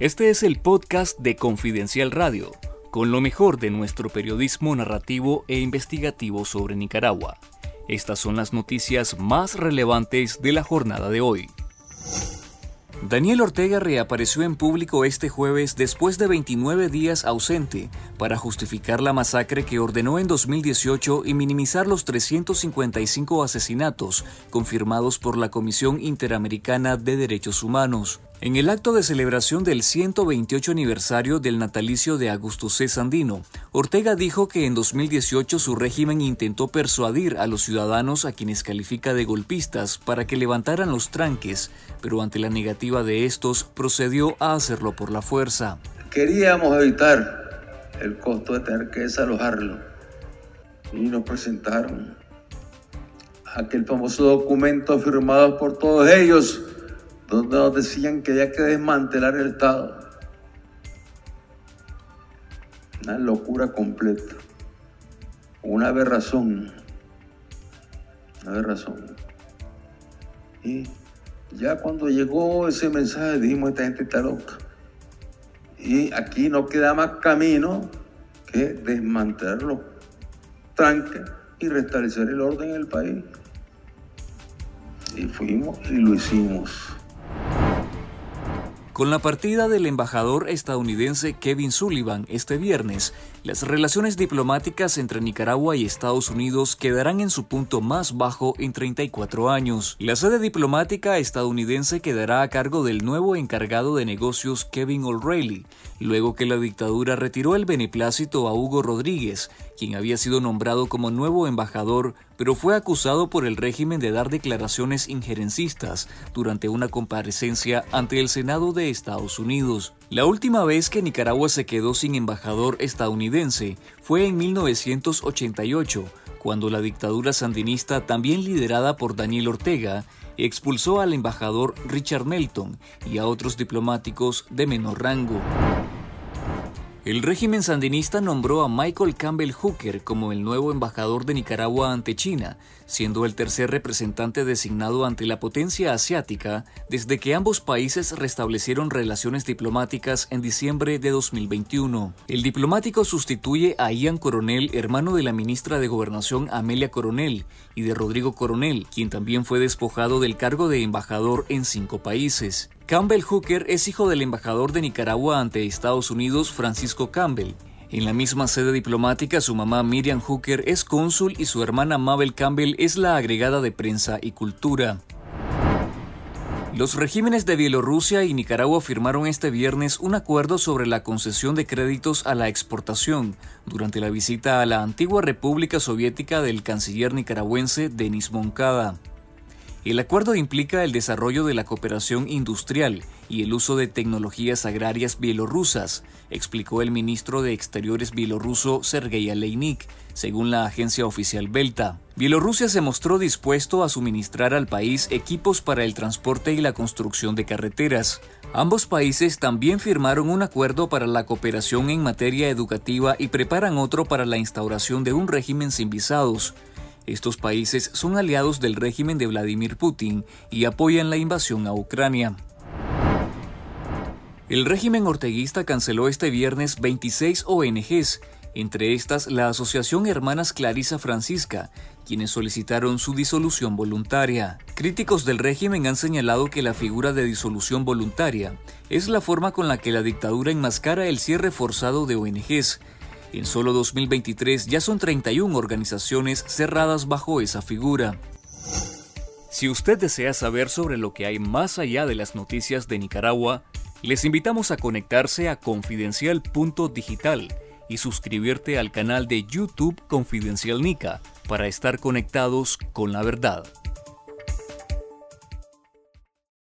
Este es el podcast de Confidencial Radio, con lo mejor de nuestro periodismo narrativo e investigativo sobre Nicaragua. Estas son las noticias más relevantes de la jornada de hoy. Daniel Ortega reapareció en público este jueves después de 29 días ausente para justificar la masacre que ordenó en 2018 y minimizar los 355 asesinatos confirmados por la Comisión Interamericana de Derechos Humanos. En el acto de celebración del 128 aniversario del natalicio de Augusto C. Sandino, Ortega dijo que en 2018 su régimen intentó persuadir a los ciudadanos a quienes califica de golpistas para que levantaran los tranques, pero ante la negativa de estos procedió a hacerlo por la fuerza. Queríamos evitar el costo de tener que desalojarlo y nos presentaron aquel famoso documento firmado por todos ellos donde nos decían que había que desmantelar el Estado. Una locura completa, una aberración, una aberración. Y ya cuando llegó ese mensaje dijimos, esta gente está loca. Y aquí no queda más camino que desmantelar los tranques y restablecer el orden en el país. Y fuimos y lo hicimos. Con la partida del embajador estadounidense Kevin Sullivan este viernes, las relaciones diplomáticas entre Nicaragua y Estados Unidos quedarán en su punto más bajo en 34 años. La sede diplomática estadounidense quedará a cargo del nuevo encargado de negocios Kevin O'Reilly, luego que la dictadura retiró el beneplácito a Hugo Rodríguez, quien había sido nombrado como nuevo embajador, pero fue acusado por el régimen de dar declaraciones injerencistas durante una comparecencia ante el Senado de Estados Unidos. La última vez que Nicaragua se quedó sin embajador estadounidense fue en 1988, cuando la dictadura sandinista, también liderada por Daniel Ortega, expulsó al embajador Richard Melton y a otros diplomáticos de menor rango. El régimen sandinista nombró a Michael Campbell Hooker como el nuevo embajador de Nicaragua ante China, siendo el tercer representante designado ante la potencia asiática desde que ambos países restablecieron relaciones diplomáticas en diciembre de 2021. El diplomático sustituye a Ian Coronel, hermano de la ministra de Gobernación Amelia Coronel, y de Rodrigo Coronel, quien también fue despojado del cargo de embajador en cinco países. Campbell Hooker es hijo del embajador de Nicaragua ante Estados Unidos Francisco Campbell. En la misma sede diplomática, su mamá Miriam Hooker es cónsul y su hermana Mabel Campbell es la agregada de prensa y cultura. Los regímenes de Bielorrusia y Nicaragua firmaron este viernes un acuerdo sobre la concesión de créditos a la exportación durante la visita a la antigua República Soviética del canciller nicaragüense Denis Moncada. El acuerdo implica el desarrollo de la cooperación industrial y el uso de tecnologías agrarias bielorrusas, explicó el ministro de Exteriores bielorruso Sergei Aleinik, según la agencia oficial Belta. Bielorrusia se mostró dispuesto a suministrar al país equipos para el transporte y la construcción de carreteras. Ambos países también firmaron un acuerdo para la cooperación en materia educativa y preparan otro para la instauración de un régimen sin visados. Estos países son aliados del régimen de Vladimir Putin y apoyan la invasión a Ucrania. El régimen orteguista canceló este viernes 26 ONGs, entre estas la Asociación Hermanas Clarisa Francisca, quienes solicitaron su disolución voluntaria. Críticos del régimen han señalado que la figura de disolución voluntaria es la forma con la que la dictadura enmascara el cierre forzado de ONGs, en solo 2023 ya son 31 organizaciones cerradas bajo esa figura. Si usted desea saber sobre lo que hay más allá de las noticias de Nicaragua, les invitamos a conectarse a confidencial.digital y suscribirte al canal de YouTube Confidencial Nica para estar conectados con la verdad.